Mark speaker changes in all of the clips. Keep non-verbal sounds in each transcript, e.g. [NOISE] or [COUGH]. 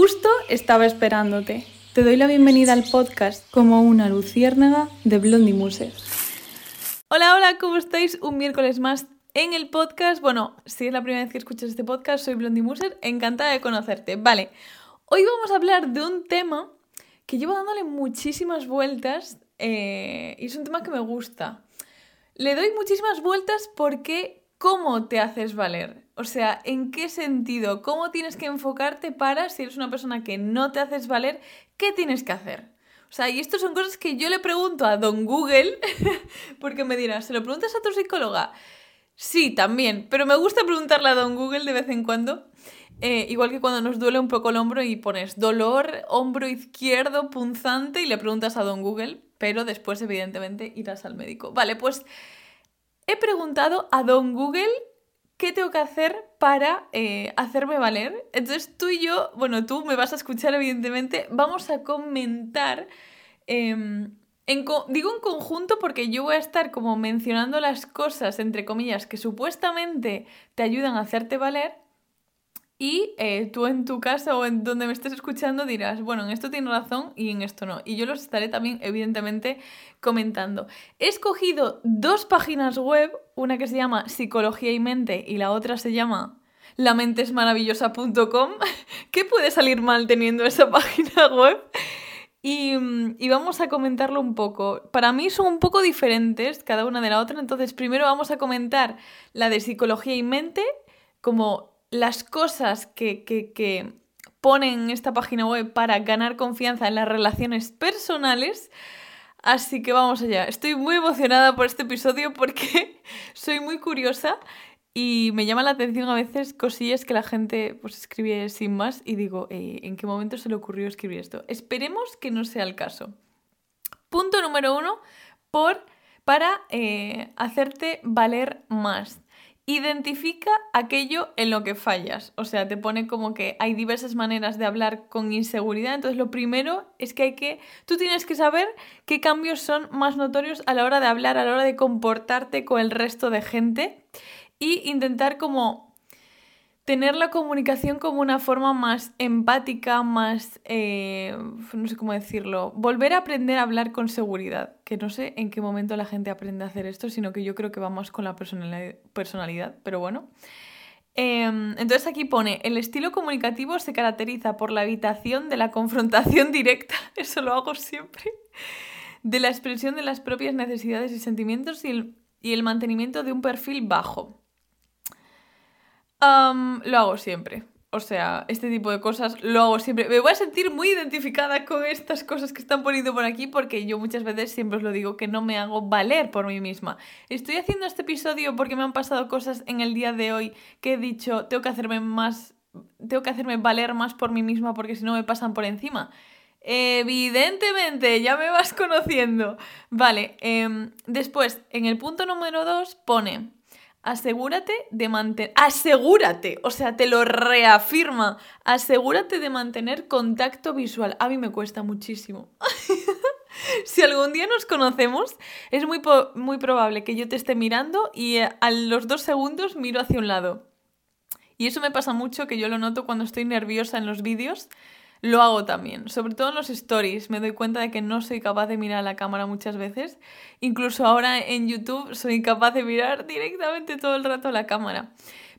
Speaker 1: Justo estaba esperándote. Te doy la bienvenida al podcast como una luciérnaga de Blondie. Hola, hola, ¿cómo estáis? Un miércoles más en el podcast. Bueno, si es la primera vez que escuchas este podcast, soy Blondie Muser, encantada de conocerte. Vale, hoy vamos a hablar de un tema que llevo dándole muchísimas vueltas eh, y es un tema que me gusta. Le doy muchísimas vueltas porque ¿cómo te haces valer? O sea, ¿en qué sentido? ¿Cómo tienes que enfocarte para, si eres una persona que no te haces valer, qué tienes que hacer? O sea, y esto son cosas que yo le pregunto a don Google, [LAUGHS] porque me dirá, ¿se lo preguntas a tu psicóloga? Sí, también, pero me gusta preguntarle a don Google de vez en cuando. Eh, igual que cuando nos duele un poco el hombro y pones dolor, hombro izquierdo, punzante y le preguntas a don Google, pero después evidentemente irás al médico. Vale, pues he preguntado a don Google ¿qué tengo que hacer para eh, hacerme valer? Entonces tú y yo, bueno, tú me vas a escuchar evidentemente, vamos a comentar, em, digo en conjunto porque yo voy a estar como mencionando las cosas, entre comillas, que supuestamente te ayudan a hacerte valer y eh, tú en tu casa o en donde me estés escuchando dirás, bueno, en esto tiene razón y en esto no. Y yo los estaré también, evidentemente, comentando. He escogido dos páginas web, una que se llama Psicología y Mente y la otra se llama lamentesmaravillosa.com. [LAUGHS] ¿Qué puede salir mal teniendo esa [LAUGHS] página web? Y, y, vamos a comentarlo un poco. Para mí son un poco diferentes cada una de la otra, entonces primero vamos a comentar la de psicología y mente, como las cosas que, que, ponen en esta página web para ganar confianza en las relaciones personales. Así que vamos allá. Estoy muy emocionada por este episodio porque [LAUGHS] soy muy curiosa y me llama la atención a veces cosillas que la gente pues escribe sin más y digo, eh, ¿en qué momento se le ocurrió escribir esto? Esperemos que no sea el caso. Punto número uno, por, para eh, hacerte valer más. Identifica aquello en lo que fallas. O sea, te pone como que hay diversas maneras de hablar con inseguridad. Entonces, lo primero es que hay que. Tú tienes que saber qué cambios son más notorios a la hora de hablar, a la hora de comportarte con el resto de gente. Y intentar como tener la comunicación como una forma más empática, más, eh, no sé cómo decirlo, volver a aprender a hablar con seguridad, que no sé en qué momento la gente aprende a hacer esto, sino que yo creo que vamos con la personalidad, pero bueno. Em, entonces aquí pone, el estilo comunicativo se caracteriza por la evitación de la confrontación directa, [LAUGHS] eso lo hago siempre, de la expresión de las propias necesidades y sentimientos y el mantenimiento de un perfil bajo lo hago siempre. O sea, este tipo de cosas lo hago siempre. Me voy a sentir muy identificada con estas cosas que están poniendo por aquí porque yo muchas veces siempre os lo digo que no me hago valer por mí misma. Estoy haciendo este episodio porque me han pasado cosas en el día de hoy que he dicho, tengo que hacerme más, tengo que hacerme valer más por mí misma porque si no me pasan por encima. Evidentemente, ya me vas [LAUGHS] conociendo. Vale, em, después, en el punto número 2 pone asegúrate de mantener, asegúrate, o sea, te lo reafirma, asegúrate de mantener contacto visual. A mí me cuesta muchísimo. [LAUGHS] si algún día nos conocemos, es muy, muy probable que yo te esté mirando y eh, a los dos segundos miro hacia un lado. Y eso me pasa mucho, que yo lo noto cuando estoy nerviosa en los vídeos lo hago también. Sobre todo en los stories me doy cuenta de que no soy capaz de mirar a la cámara muchas veces. Incluso ahora en YouTube soy capaz de mirar directamente todo el rato a la cámara.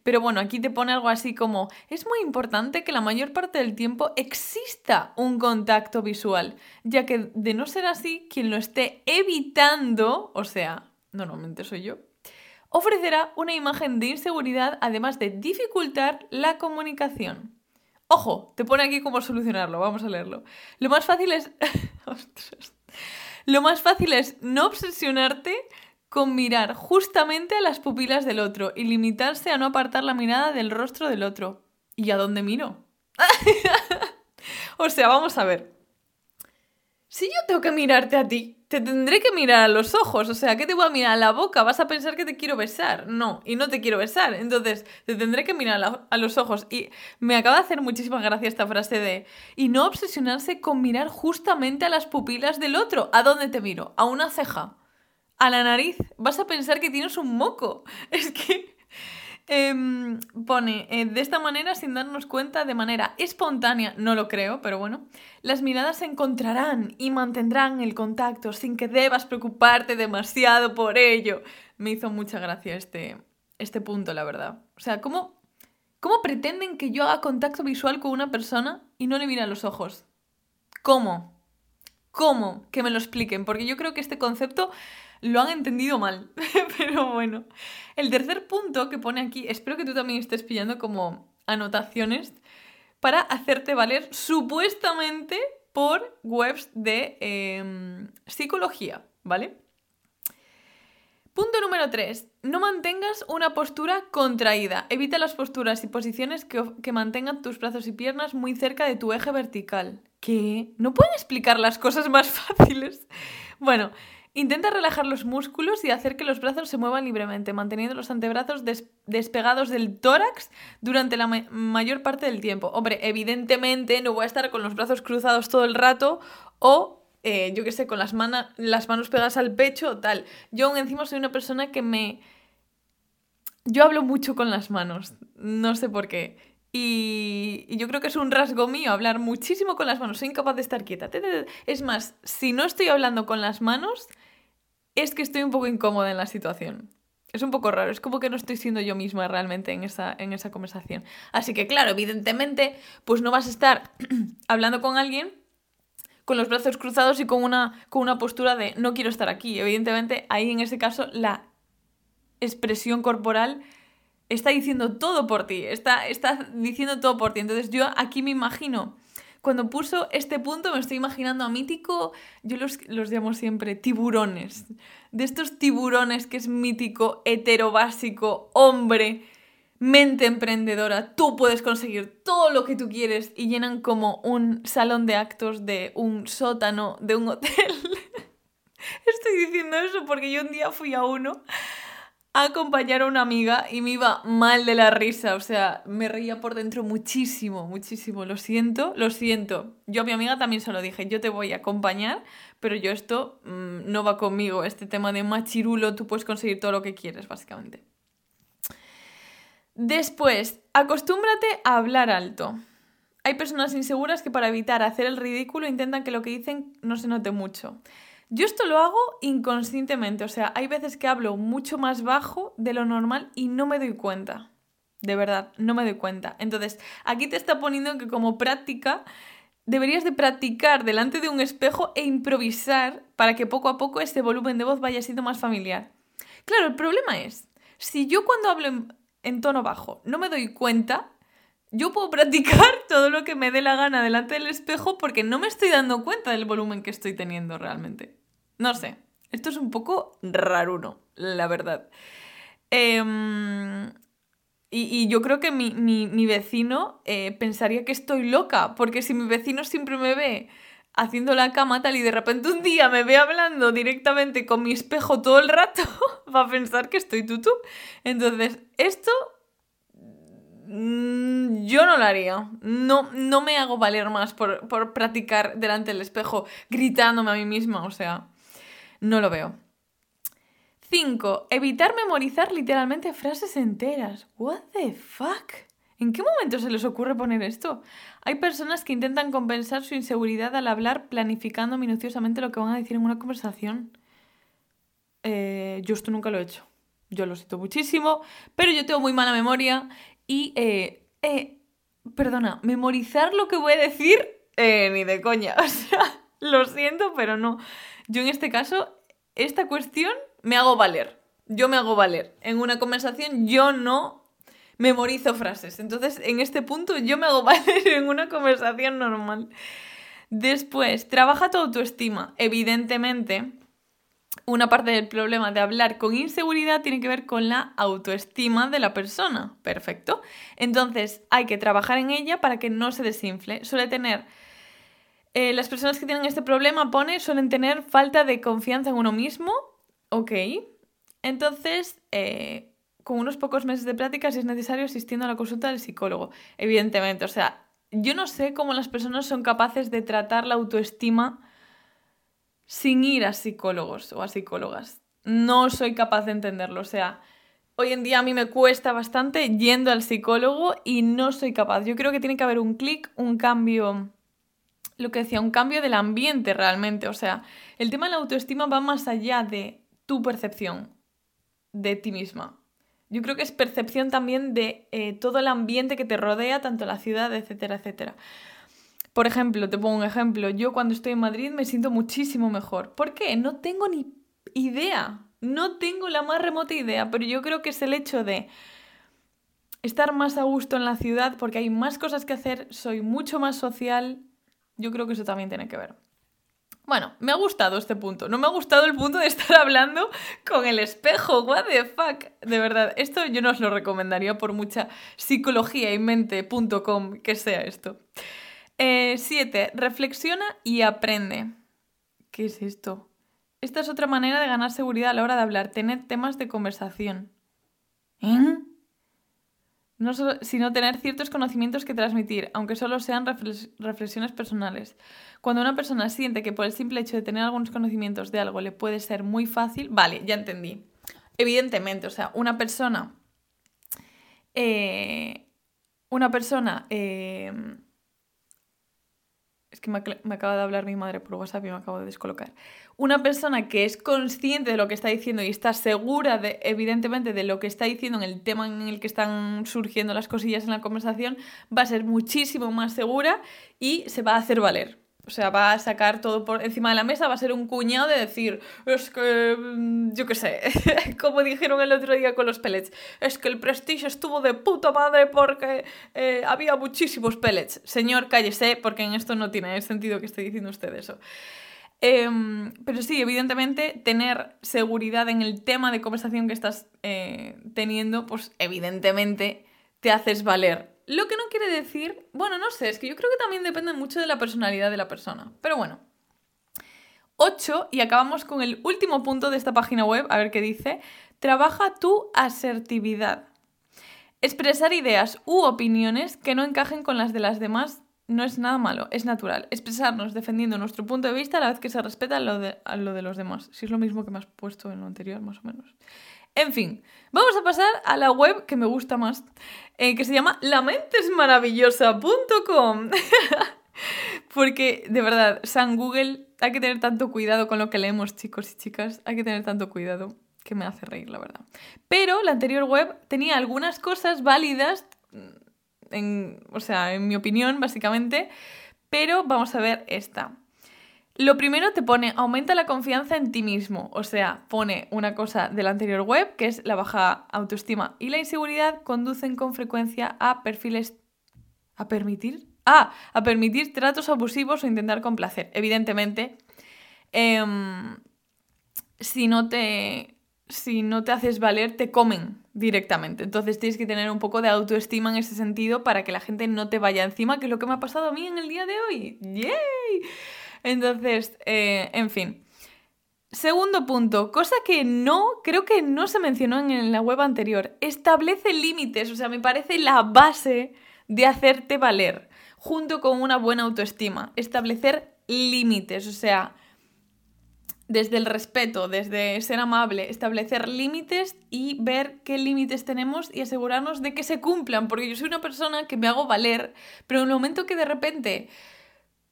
Speaker 1: Pero bueno, aquí te pone algo así como, es muy importante que la mayor parte del tiempo exista un contacto visual, ya que de no ser así, quien lo esté evitando, o sea, normalmente soy yo, ofrecerá una imagen de inseguridad además de dificultar la comunicación. Ojo, te pone aquí cómo solucionarlo, vamos a leerlo. Lo más fácil es... [LAUGHS] Lo más fácil es no obsesionarte con mirar justamente a las pupilas del otro y limitarse a no apartar la mirada del rostro del otro. ¿Y a dónde miro? [LAUGHS] o sea, vamos a ver. Si yo tengo que mirarte a ti, te tendré que mirar a los ojos. O sea, ¿qué te voy a mirar a la boca? ¿Vas a pensar que te quiero besar? No, y no te quiero besar. Entonces, te tendré que mirar a, los ojos. Y me acaba de hacer muchísima gracia esta frase de... Y no obsesionarse con mirar justamente a las pupilas del otro. ¿A dónde te miro? ¿A una ceja? ¿A la nariz? Vas a pensar que tienes un moco. [LAUGHS] Es que... Em, pone, eh, de esta manera, sin darnos cuenta, de manera espontánea, no lo creo, pero bueno, las miradas se encontrarán y mantendrán el contacto sin que debas preocuparte demasiado por ello. Me hizo mucha gracia este, este punto, la verdad. O sea, ¿cómo, ¿cómo pretenden que yo haga contacto visual con una persona y no le mire a los ojos? ¿Cómo? ¿Cómo? Que me lo expliquen, porque yo creo que este concepto lo han entendido mal. [LAUGHS] Pero bueno, el tercer punto que pone aquí, espero que tú también estés pillando como anotaciones para hacerte valer supuestamente por webs de em, psicología, ¿vale? Punto número 3. No mantengas una postura contraída. Evita las posturas y posiciones que, que, mantengan tus brazos y piernas muy cerca de tu eje vertical. ¿Qué? ¿No pueden explicar las cosas más [LAUGHS] fáciles? Bueno, Intenta relajar los músculos y hacer que los brazos se muevan libremente, manteniendo los antebrazos despegados del tórax durante la mayor parte del tiempo. Hombre, evidentemente no voy a estar con los brazos cruzados todo el rato o, eh, yo qué sé, con las, las manos pegadas al pecho o tal. Yo aún encima soy una persona que me... Yo hablo mucho con las manos, no sé por qué. Y, y, yo creo que es un rasgo mío hablar muchísimo con las manos. Soy incapaz de estar quieta. Es más, si no estoy hablando con las manos, es que estoy un poco incómoda en la situación. Es un poco raro, es como que no estoy siendo yo misma realmente en esa, en esa conversación. Así que claro, evidentemente, pues no vas a estar [CLEARS THROAT] hablando con alguien con los brazos cruzados y con una, con una postura de no quiero estar aquí. Evidentemente, ahí en ese caso la expresión corporal está diciendo todo por ti, está, está diciendo todo por ti. Entonces yo aquí me imagino cuando puso este punto me estoy imaginando a mítico, yo los, los llamo siempre tiburones, de estos tiburones que es mítico, hetero básico, hombre, mente emprendedora, tú puedes conseguir todo lo que tú quieres y llenan como un salón de actos de un sótano de un hotel. [LAUGHS] Estoy diciendo eso porque yo un día fui a uno a acompañar a una amiga y me iba mal de la risa, o sea, me reía por dentro muchísimo, muchísimo, lo siento, lo siento. Yo a mi amiga también se lo dije, yo te voy a acompañar, pero yo esto mm, no va conmigo, este tema de machirulo, tú puedes conseguir todo lo que quieres, básicamente. Después, acostúmbrate a hablar alto. Hay personas inseguras que para evitar hacer el ridículo intentan que lo que dicen no se note mucho. Yo esto lo hago inconscientemente, o sea, hay veces que hablo mucho más bajo de lo normal y no me doy cuenta. De verdad, no me doy cuenta. Entonces, aquí te está poniendo que como práctica deberías de practicar delante de un espejo e improvisar para que poco a poco este volumen de voz vaya siendo más familiar. Claro, el problema es, si yo cuando hablo en, en tono bajo no me doy cuenta, yo puedo practicar [LAUGHS] todo lo que me dé la gana delante del espejo porque no me estoy dando cuenta del volumen que estoy teniendo realmente. No sé, esto es un poco raruno, la verdad. Em, y, yo creo que mi, vecino eh, pensaría que estoy loca, porque si mi vecino siempre me ve haciendo la cama tal y de repente un día me ve hablando directamente con mi espejo todo el rato, [LAUGHS] va a pensar que estoy tutú. Entonces, esto mm, yo no lo haría. No, no me hago valer más por, por practicar delante del espejo gritándome a mí misma, o sea... No lo veo. 5. Evitar memorizar literalmente frases enteras. What the fuck? ¿En qué momento se les ocurre poner esto? Hay personas que intentan compensar su inseguridad al hablar planificando minuciosamente lo que van a decir en una conversación. Eh, yo esto nunca lo he hecho. Yo lo siento muchísimo, pero yo tengo muy mala memoria y... Eh, eh, perdona, memorizar lo que voy a decir, ni de coña. [LAUGHS] O sea, lo siento, pero no. Yo en este caso, esta cuestión me hago valer. Yo me hago valer. En una conversación yo no memorizo frases. Entonces, en este punto yo me hago [LAUGHS] valer en una conversación normal. Después, trabaja tu autoestima. Evidentemente, una parte del problema de hablar con inseguridad tiene que ver con la autoestima de la persona. Perfecto. Entonces, hay que trabajar en ella para que no se desinfle. Suele tener eh, las personas que tienen este problema, pone, suelen tener falta de confianza en uno mismo. Ok. Entonces, eh, con unos pocos meses de práctica, si es necesario, asistiendo a la consulta del psicólogo. Evidentemente, o sea, yo no sé cómo las personas son capaces de tratar la autoestima sin ir a psicólogos o a psicólogas. No soy capaz de entenderlo. O sea, hoy en día a mí me cuesta bastante yendo al psicólogo y no soy capaz. Yo creo que tiene que haber un clic, un cambio, lo que decía, un cambio del ambiente realmente. O sea, el tema de la autoestima va más allá de tu percepción de ti misma. Yo creo que es percepción también de eh, todo el ambiente que te rodea, tanto la ciudad, etcétera, etcétera. Por ejemplo, te pongo un ejemplo, yo cuando estoy en Madrid me siento muchísimo mejor. ¿Por qué? No tengo ni idea, no tengo la más remota idea, pero yo creo que es el hecho de estar más a gusto en la ciudad porque hay más cosas que hacer, soy mucho más social, yo creo que eso también tiene que ver. Bueno, me ha gustado este punto. No me ha gustado el punto de estar [LAUGHS] hablando con el espejo. What the fuck. De verdad, esto yo no os lo recomendaría por mucha psicología y mente.com que sea esto. 7. Eh, reflexiona y aprende. ¿Qué es esto? Esta es otra manera de ganar seguridad a la hora de hablar, tener temas de conversación. ¿Eh? No solo, sino tener ciertos conocimientos que transmitir, aunque solo sean reflexiones personales. Cuando una persona siente que por el simple hecho de tener algunos conocimientos de algo le puede ser muy fácil, vale, ya entendí. Evidentemente, o sea, una persona... Eh, una persona... Eh, es que me, acaba de hablar mi madre por WhatsApp y me acabo de descolocar. Una persona que es consciente de lo que está diciendo y está segura, de, evidentemente, de lo que está diciendo en el tema en el que están surgiendo las cosillas en la conversación, va a ser muchísimo más segura y se va a hacer valer. O sea, va a sacar todo por encima de la mesa, va a ser un cuñado de decir, es que, mm, yo qué sé, [LAUGHS] como dijeron el otro día con los pellets, es que el Prestige estuvo de puta madre porque eh, había muchísimos pellets. Señor, cállese, porque en esto no tiene sentido que esté diciendo usted eso. Em, pero sí, evidentemente, tener seguridad en el tema de conversación que estás eh, teniendo, pues evidentemente te haces valer lo que no quiere decir, bueno, no sé, es que yo creo que también depende mucho de la personalidad de la persona. Pero bueno. 8 y acabamos con el último punto de esta página web, a ver qué dice. Trabaja tu asertividad. Expresar ideas u opiniones que no encajen con las de las demás no es nada malo, es natural. Expresarnos defendiendo nuestro punto de vista a la vez que se respeta lo de, a lo de los demás. Si es lo mismo que me has puesto en lo anterior, más o menos. En fin, vamos a pasar a la web que me gusta más, eh, que se llama lamentesmaravillosa.com. [LAUGHS] Porque, de verdad, San Google, hay que tener tanto cuidado con lo que leemos, chicos y chicas. Hay que tener tanto cuidado, que me hace reír, la verdad. Pero la anterior web tenía algunas cosas válidas, en, o sea, en mi opinión, básicamente. Pero vamos a ver esta. Lo primero te pone aumenta la confianza en ti mismo, o sea, pone una cosa de la anterior web, que es la baja autoestima y la inseguridad conducen con frecuencia a perfiles... ¿A permitir? Ah, a permitir tratos abusivos o intentar complacer. Evidentemente, em, si, no te, si no te haces valer, te comen directamente. Entonces tienes que tener un poco de autoestima en ese sentido para que la gente no te vaya encima, que es lo que me ha pasado a mí en el día de hoy. ¡Yay! Entonces, eh, en fin. Segundo punto, cosa que no, creo que no se mencionó en la web anterior. Establece límites, o sea, me parece la base de hacerte valer, junto con una buena autoestima. Establecer límites, o sea, desde el respeto, desde ser amable, establecer límites y ver qué límites tenemos y asegurarnos de que se cumplan, porque yo soy una persona que me hago valer, pero en el momento que de repente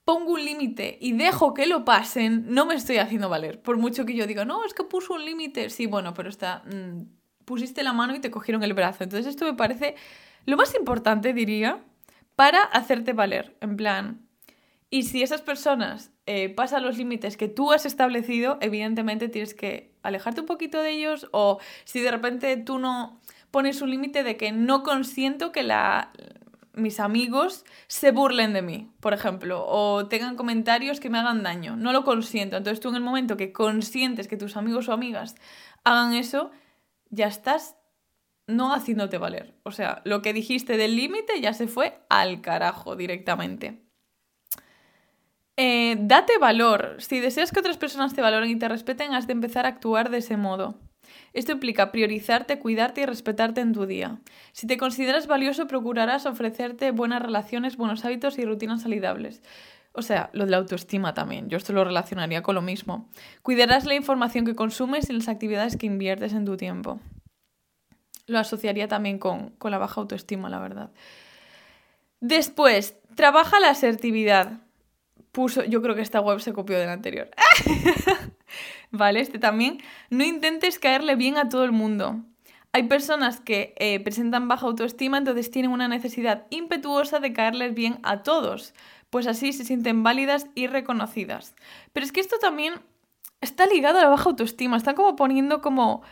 Speaker 1: pongo un límite y dejo que lo pasen, no me estoy haciendo valer. Por mucho que yo diga, no, es que puso un límite. Sí, bueno, pero está. Mm, pusiste la mano y te cogieron el brazo. Entonces, esto me parece lo más importante, diría, para hacerte valer. En plan. Y si esas personas eh, pasan los límites que tú has establecido, evidentemente tienes que alejarte un poquito de ellos. O si de repente tú no pones un límite de que no consiento que la, mis amigos se burlen de mí, por ejemplo, o tengan comentarios que me hagan daño. No lo consiento. Entonces tú en el momento que consientes que tus amigos o amigas hagan eso, ya estás no haciéndote valer. O sea, lo que dijiste del límite ya se fue al carajo directamente. Eh, date valor. Si deseas que otras personas te valoren y te respeten, has de empezar a actuar de ese modo. Esto implica priorizarte, cuidarte y respetarte en tu día. Si te consideras valioso, procurarás ofrecerte buenas relaciones, buenos hábitos y rutinas saludables. O sea, lo de la autoestima también. Yo esto lo relacionaría con lo mismo. Cuidarás la información que consumes y las actividades que inviertes en tu tiempo. lo asociaría también con, con la baja autoestima, la verdad. Después, trabaja la asertividad. Puso, yo creo que esta web se copió de la anterior. [LAUGHS] vale, este también. No intentes caerle bien a todo el mundo. Hay personas que eh, presentan baja autoestima, entonces tienen una necesidad impetuosa de caerles bien a todos, pues así se sienten válidas y reconocidas. Pero es que esto también está ligado a la baja autoestima, están como poniendo como...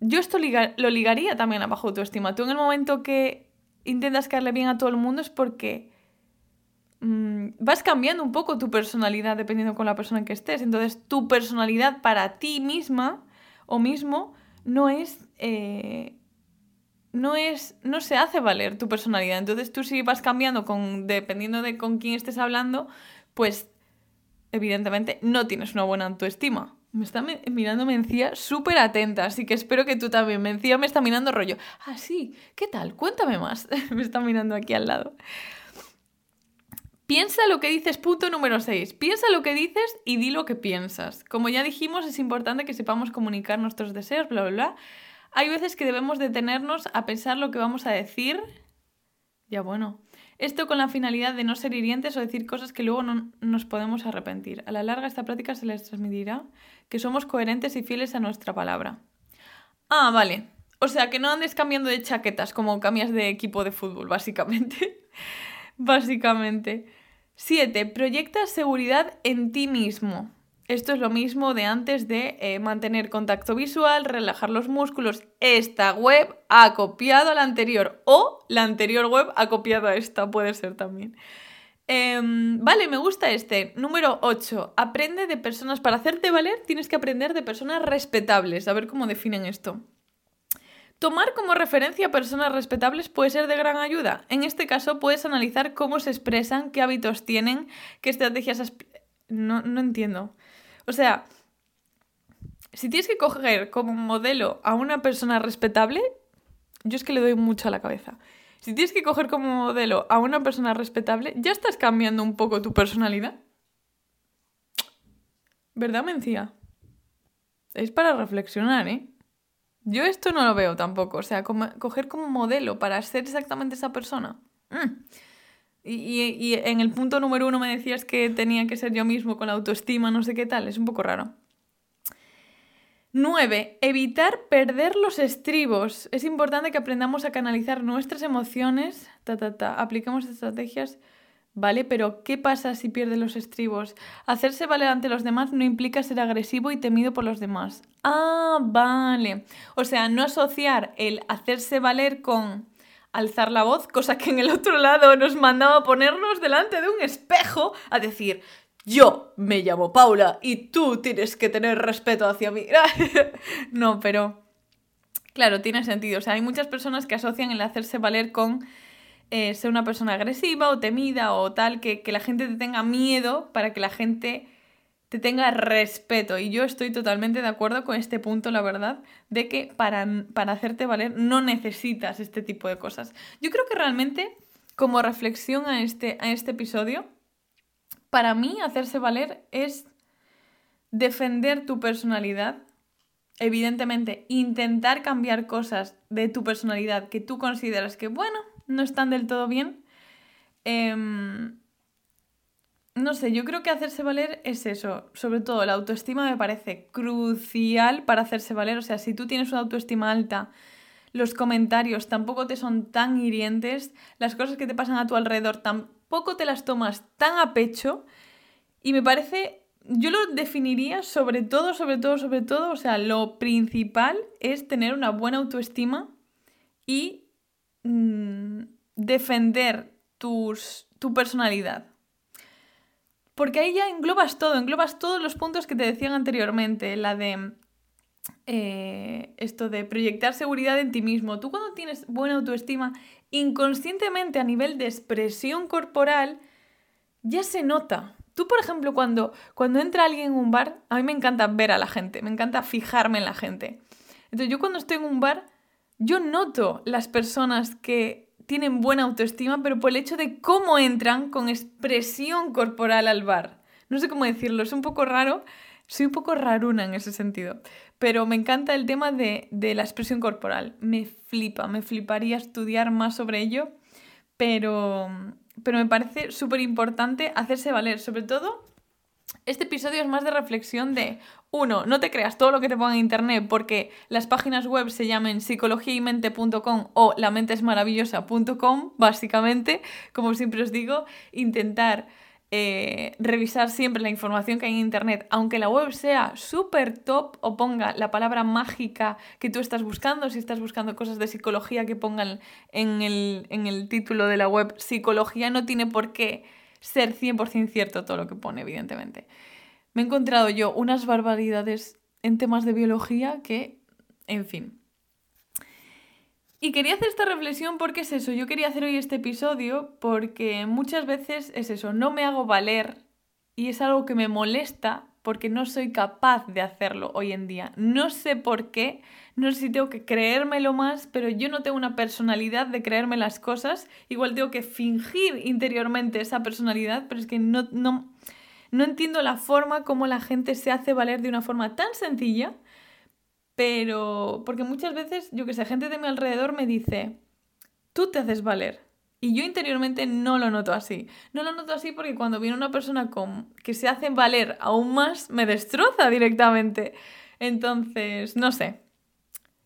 Speaker 1: Yo esto lo ligaría también a baja autoestima. Tú en el momento que intentas caerle bien a todo el mundo es porque mm, vas cambiando un poco tu personalidad dependiendo con la persona en que estés. Entonces tu personalidad para ti misma o mismo no es, eh, no es, no se hace valer tu personalidad. Entonces tú si vas cambiando con, dependiendo de con quién estés hablando, pues evidentemente no tienes una buena autoestima. Me está mirando Mencía súper atenta, así que espero que tú también. Mencía me está mirando rollo. Ah, sí, ¿qué tal? Cuéntame más. [LAUGHS] me está mirando aquí al lado. Piensa lo que dices, punto número 6. Piensa lo que dices y di lo que piensas. Como ya dijimos, es importante que sepamos comunicar nuestros deseos, bla, bla, bla. Hay veces que debemos detenernos a pensar lo que vamos a decir. Ya bueno. Esto con la finalidad de no ser hirientes o decir cosas que luego no nos podemos arrepentir. A la larga esta práctica se les transmitirá que somos coherentes y fieles a nuestra palabra. Ah, vale. O sea, que no andes cambiando de chaquetas como cambias de equipo de fútbol, básicamente. [LAUGHS] básicamente. 7. Proyecta seguridad en ti mismo. Esto es lo mismo de antes de eh, mantener contacto visual, relajar los músculos. Esta web ha copiado a la anterior o la anterior web ha copiado a esta, puede ser también. Em, vale, me gusta este. Número 8. Aprende de personas. Para hacerte valer tienes que aprender de personas respetables. A ver cómo definen esto. Tomar como referencia a personas respetables puede ser de gran ayuda. En este caso puedes analizar cómo se expresan, qué hábitos tienen, qué estrategias... No, no entiendo. O sea, si tienes que coger como modelo a una persona respetable, yo es que le doy mucho a la cabeza. Si tienes que coger como modelo a una persona respetable, ya estás cambiando un poco tu personalidad. ¿Verdad, Mencía? Es para reflexionar, ¿eh? Yo esto no lo veo tampoco, o sea, coger como modelo para ser exactamente esa persona. Mm. Y, en el punto número uno me decías que tenía que ser yo mismo con la autoestima, no sé qué tal, es un poco raro. 9. Evitar perder los estribos. Es importante que aprendamos a canalizar nuestras emociones, ta, ta, ta. apliquemos estrategias ¿vale? Pero ¿qué pasa si pierde los estribos? Hacerse valer ante los demás no implica ser agresivo y temido por los demás. Ah, vale. O sea, no asociar el hacerse valer con alzar la voz, cosa que en el otro lado nos mandaba ponernos delante de un espejo a decir, yo me llamo Paula y tú tienes que tener respeto hacia mí. [LAUGHS] no, pero claro, tiene sentido. O sea, hay muchas personas que asocian el hacerse valer con eh, ser una persona agresiva o temida o tal, que, la gente te tenga miedo para que la gente te tenga respeto. Y yo estoy totalmente de acuerdo con este punto, la verdad, de que para, para hacerte valer no necesitas este tipo de cosas. Yo creo que realmente, como reflexión a este, a este episodio, para mí hacerse valer es defender tu personalidad. Evidentemente, intentar cambiar cosas de tu personalidad que tú consideras que, bueno, no están del todo bien. Em, no sé, yo creo que hacerse valer es eso. Sobre todo la autoestima me parece crucial para hacerse valer. O sea, si tú tienes una autoestima alta, los comentarios tampoco te son tan hirientes, las cosas que te pasan a tu alrededor tampoco te las tomas tan a pecho. Y me parece, yo lo definiría sobre todo, sobre todo, sobre todo, o sea, lo principal es tener una buena autoestima y Mm, defender tus, tu personalidad. Porque ahí ya englobas todo, englobas todos los puntos que te decían anteriormente, la de eh, esto de proyectar seguridad en ti mismo. Tú cuando tienes buena autoestima, inconscientemente a nivel de expresión corporal, ya se nota. Tú, por ejemplo, cuando, cuando entra alguien en un bar, a mí me encanta ver a la gente, me encanta fijarme en la gente. Entonces yo cuando estoy en un bar, yo noto las personas que tienen buena autoestima, pero por el hecho de cómo entran con expresión corporal al bar. No sé cómo decirlo, es un poco raro, soy un poco raruna en ese sentido. Pero me encanta el tema de, de la expresión corporal. Me flipa, me fliparía estudiar más sobre ello. Pero, pero me parece súper importante hacerse valer, sobre todo este episodio es más de reflexión de, uno, no te creas todo lo que te ponga en internet porque las páginas web se llamen psicologiaymente.com o lamentesmaravillosa.com, básicamente, como siempre os digo, intentar eh, revisar siempre la información que hay en internet, aunque la web sea súper top o ponga la palabra mágica que tú estás buscando, si estás buscando cosas de psicología que pongan en el, en el título de la web psicología, no tiene por qué ser 100% cierto todo lo que pone, evidentemente. Me he encontrado yo unas barbaridades en temas de biología que, en fin. Y quería hacer esta reflexión porque es eso, yo quería hacer hoy este episodio porque muchas veces es eso, no me hago valer y es algo que me molesta porque no soy capaz de hacerlo hoy en día. No sé por qué, no sé si tengo que creérmelo más, pero yo no tengo una personalidad de creerme las cosas. Igual tengo que fingir interiormente esa personalidad, pero es que no, no, no entiendo la forma como la gente se hace valer de una forma tan sencilla, pero porque muchas veces, yo que sé, gente de mi alrededor me dice, tú te haces valer. Y yo interiormente no lo noto así. No lo noto así porque cuando viene una persona con... que se hace valer aún más, me destroza directamente. Entonces, no sé.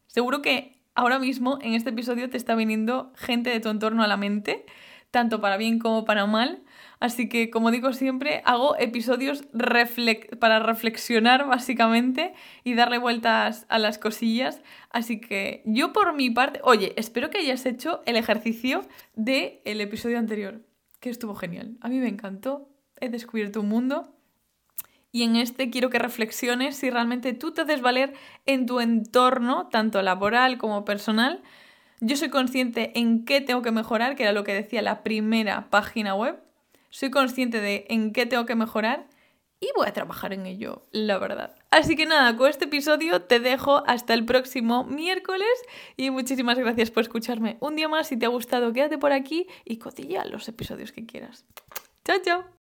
Speaker 1: Seguro que ahora mismo en este episodio te está viniendo gente de tu entorno a la mente, tanto para bien como para mal. Así que, como digo siempre, hago episodios para reflexionar básicamente y darle vueltas a las cosillas. Así que yo por mi parte, oye, espero que hayas hecho el ejercicio del el episodio anterior, que estuvo genial. A mí me encantó, he descubierto un mundo. Y en este quiero que reflexiones si realmente tú te haces valer en tu entorno, tanto laboral como personal. Yo soy consciente en qué tengo que mejorar, que era lo que decía la primera página web soy consciente de en qué tengo que mejorar y voy a trabajar en ello, la verdad. Así que nada, con este episodio te dejo hasta el próximo miércoles y muchísimas gracias por escucharme un día más. Si te ha gustado, quédate por aquí y cotilla los episodios que quieras. Chao, chao.